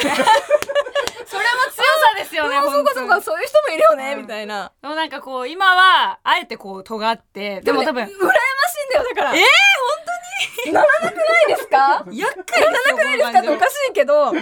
それも強さですよねあそうかそうか本そういう人もいるよね、うんみたいな。当にでもなんかこう今はあえてこう尖ってでも多分ね羨ましいんだよだから。えーならなくないですか？厄介ですよならなくないですかっておかしいけど。常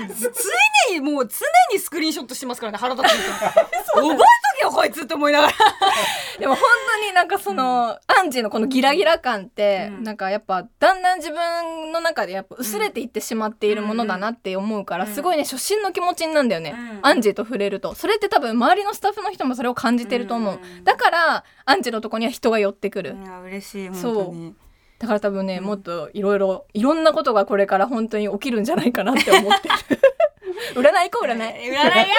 にもう常にスクリーンショットしてますからね腹立つ 覚えとけよこいつって思いながら。でも本当になんかその、アンジーのこのギラギラ感って、うん。なんかやっぱだんだん自分の中でやっぱ薄れていってしまっているものだなって思うから、うん。すごいね初心の気持ちになんだよね、うん。アンジーと触れると。それって多分周りのスタッフの人もそれを感じてると思う、うん。だからアンジーのとこには人が寄ってくる、いや嬉しい本そう。当にだから多分ね、うん。もっといろいろいろんなことがこれから本当に起きるんじゃないかなって思ってる。占い行こう占い。占いやだ占いや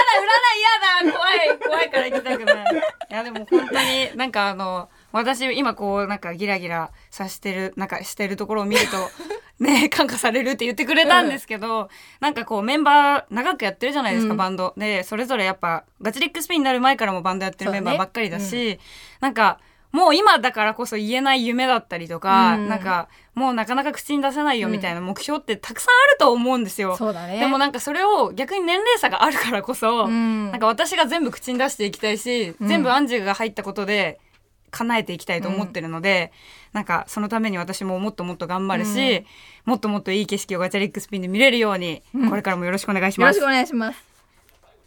だ怖い怖いから行きたくない。いやでも本当になんかあの私今こうなんかギラギラさしてるなんかしてるところを見ると ね感化されるって言ってくれたんですけど、なんかこうメンバー長くやってるじゃないですか、うん。バンド。でそれぞれやっぱガチリックスピンになる前からもバンドやってるメンバーばっかりだしなんかもう今だからこそ言えない夢だったりとか、うん。なんかもうなかなか口に出せないよみたいな目標ってたくさんあると思うんですよ。そうだね。でもなんかそれを逆に年齢差があるからこそ、うん。なんか私が全部口に出していきたいし、うん。全部アンジュが入ったことで叶えていきたいと思ってるので、なんかそのために私ももっともっと頑張るし、うん。もっともっといい景色をガチャリックスピンで見れるように、うん。これからもよろしくお願いします。よろしくお願いします。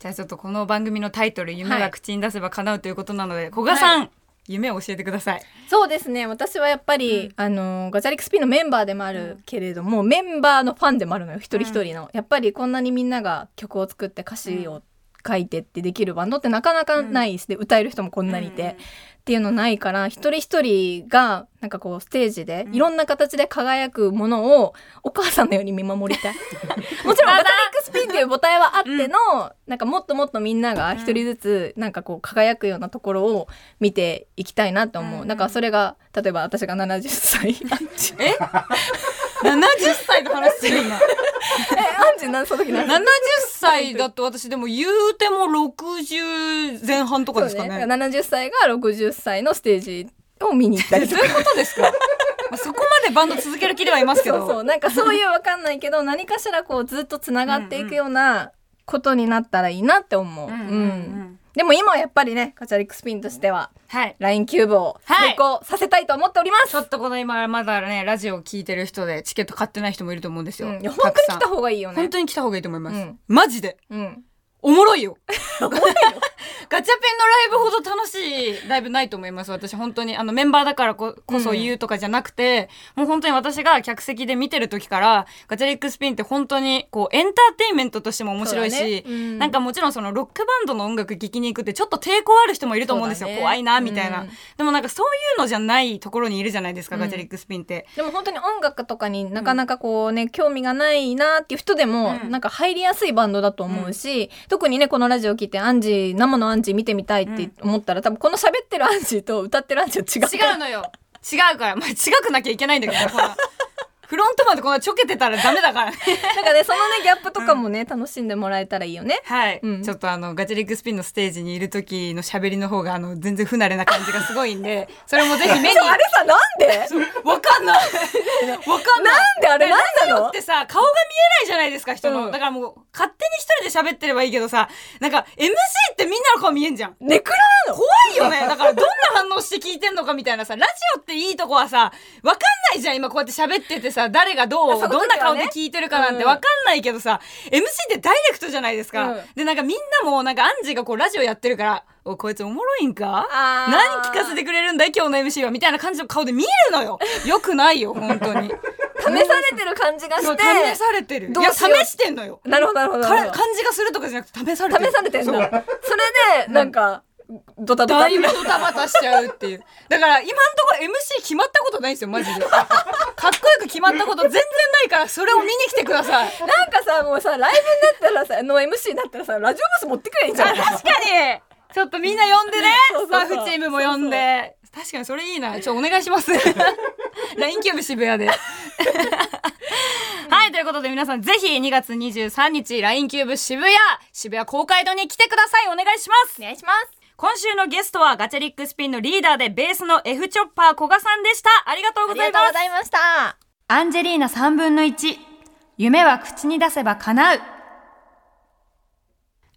じゃあちょっとこの番組のタイトル「夢が口に出せば叶う」ということなので、古賀さん、夢を教えてください。そうですね。私はやっぱり、あのガチャリックスピンのメンバーでもあるけれども、メンバーのファンでもあるのよ。一人一人の、やっぱりこんなにみんなが曲を作って歌詞を書いてってできるバンドってなかなかないですで、歌える人もこんなにいて、うん。っていうのないから一人一人がなんかこうステージでいろんな形で輝くものをお母さんのように見守りたい。もちろんまだ。ガタリックスピンっていう母体はあっての、なんかもっともっとみんなが一人ずつなんかこう輝くようなところを見ていきたいなと思う、うん。かそれが例えば私が70歳。え？70歳の話する今えアンジ何その時何70歳だと私でも言うても60前半とかですかね。そうね、70歳が60歳のステージを見に行ったりとか。どういうことですか？まあそこまでバンド続ける気ではいますけど。そうそう。なんかそういうわかんないけど何かしらこうずっとつながっていくようなことになったらいいなって思う。うんうんうん。うんでも今はやっぱりねカチャリックスピンとしてははい。LINE キューブを成功させたいと思っております。ちょっとこの今まだねラジオを聞いてる人でチケット買ってない人もいると思うんですよ、うん。いや本当に来た方がいいよね。本当に来た方がいいと思います、うん。マジで。うん。おもろいよ。ガチャピンのライブほど楽しいライブないと思います私本当に。あのメンバーだからここそ言うとかじゃなくて、もう本当に私が客席で見てる時からガチャリックスピンって本当にこうエンターテインメントとしても面白いし、ね。うん。なんかもちろんそのロックバンドの音楽聴きに行くってちょっと抵抗ある人もいると思うんですよ、ね。怖いなみたいな、うん。でもなんかそういうのじゃないところにいるじゃないですか、うん。ガチャリックスピンって。でも本当に音楽とかになかなかこうね、興味がないなっていう人でも、うん。なんか入りやすいバンドだと思うし、特にねこのラジオ聞いてアンジー生のアンジー見てみたいって思ったら、多分この喋ってるアンジーと歌ってるアンジーは違う違うのよ。違うから、まあ、違くなきゃいけないんだけどほら フロントまでこんなちょけてたらダメだからね。なんかねそのねギャップとかもね、楽しんでもらえたらいいよね。はい、うん。ちょっとあのガチャリックスピンのステージにいる時の喋りの方があの全然不慣れな感じがすごいんでそれもぜひ目に あれさなんで？わかんない。わかんない。なんであれなんなの？ってさ顔が見えないじゃないですか人の、うん。だからもう勝で喋ってればいいけどさなんか MC ってみんなの顔見えんじゃん。ネクラなの？怖いよね。だからどんな反応して聞いてんのかみたいなさラジオっていいとこはさわかんないじゃん。今こうやって喋っててさ誰がどう、ね。どんな顔で聞いてるかなんてわかんないけどさ、MC ってダイレクトじゃないですか、うん。でなんかみんなもなんかアンジーがこうラジオやってるから「おこいつおもろいんか？何聞かせてくれるんだい？今日の MC は」みたいな感じの顔で見えるのよ。よくないよ本当に。試されてる感じがして試されてる。いや試してんのよ。なるほどなるほど。感じがするとかじゃなくて試されてる試されてんだ。それでなんか、ドタドタ。だいぶドタバタしちゃうっていう。だから今んところ MC 決まったことないんですよ、マジで。かっこよく決まったこと全然ないから、それを見に来てください。なんかさもうさライブになったらさの MC だったらさラジオブース持ってくればいいじゃん。確かに。ちょっとみんな呼んでね。スタッフチームも呼んで。確かにそれいいな。ちょ、お願いします。LINE キューブ渋谷で。はい、ということで皆さんぜひ2月23日 LINE キューブ渋谷、渋谷公会堂に来てください。お願いしますお。願いします今週のゲストはガチャリックスピンのリーダーでベースの F チョッパー古賀さんでした。ありがとうありがございます。とうございましたアンジェリーナ3分の1。夢は口に出せば叶う。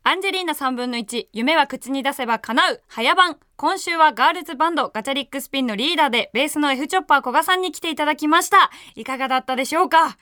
アンジェリーナ3分の1。夢は口に出せば叶う。早番。今週はガールズバンドガチャリックスピンのリーダーでベースの F チョッパー古賀さんに来ていただきました。いかがだったでしょうか？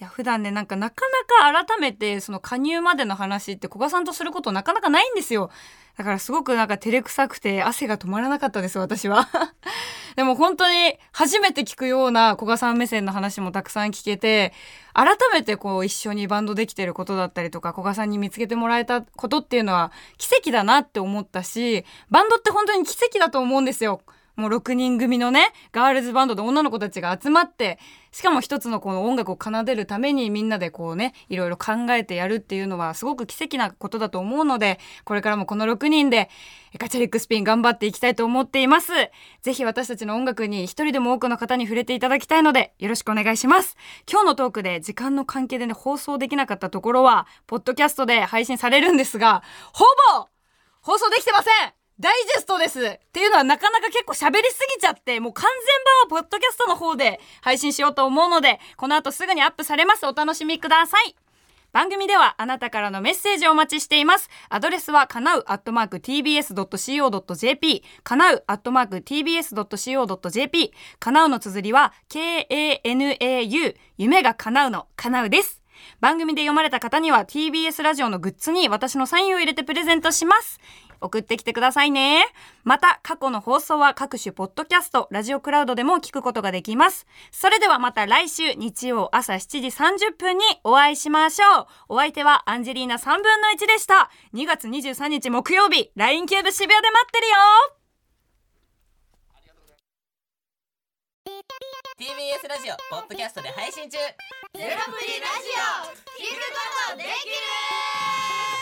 いや普段ねなんかなかなか改めてその加入までの話って古賀さんとすることなかなかないんですよだからすごくなんか照れくさくて汗が止まらなかったです私は でも本当に初めて聞くような古賀さん目線の話もたくさん聞けて改めてこう一緒にバンドできてることだったりとか古賀さんに見つけてもらえたことっていうのは奇跡だなって思ったしバンドって本当に奇跡だと思うんですよ。もう6人組のねガールズバンドで女の子たちが集まってしかも一つのこの音楽を奏でるためにみんなでこうねいろいろ考えてやるっていうのはすごく奇跡なことだと思うのでこれからもこの6人でガチャリックスピン頑張っていきたいと思っています。ぜひ私たちの音楽に一人でも多くの方に触れていただきたいのでよろしくお願いします。今日のトークで時間の関係でね放送できなかったところはポッドキャストで配信されるんですがほぼ放送できてません。ダイジェストですっていうのはなかなか結構喋りすぎちゃってもう完全版はポッドキャストの方で配信しようと思うのでこの後すぐにアップされますお楽しみください番組ではあなたからのメッセージをお待ちしています。アドレスはかなうアットマーク tbs.co.jp かなうアットマーク tbs.co.jp かなうの綴りは k-a-n-a-u 夢が叶うのかなうです。番組で読まれた方には TBS ラジオのグッズに私のサインを入れてプレゼントします。送ってきてくださいね。また、過去の放送は各種ポッドキャスト、ラジオクラウドでも聞くことができます。それではまた来週日曜朝7時30分にお会いしましょう。お相手はアンジェリーナ3分の1でした。2月23日木曜日、LINE キューブ渋谷で待ってるよ TBS ラジオポッドキャストで配信中ゼロプリラジオ聞くことできる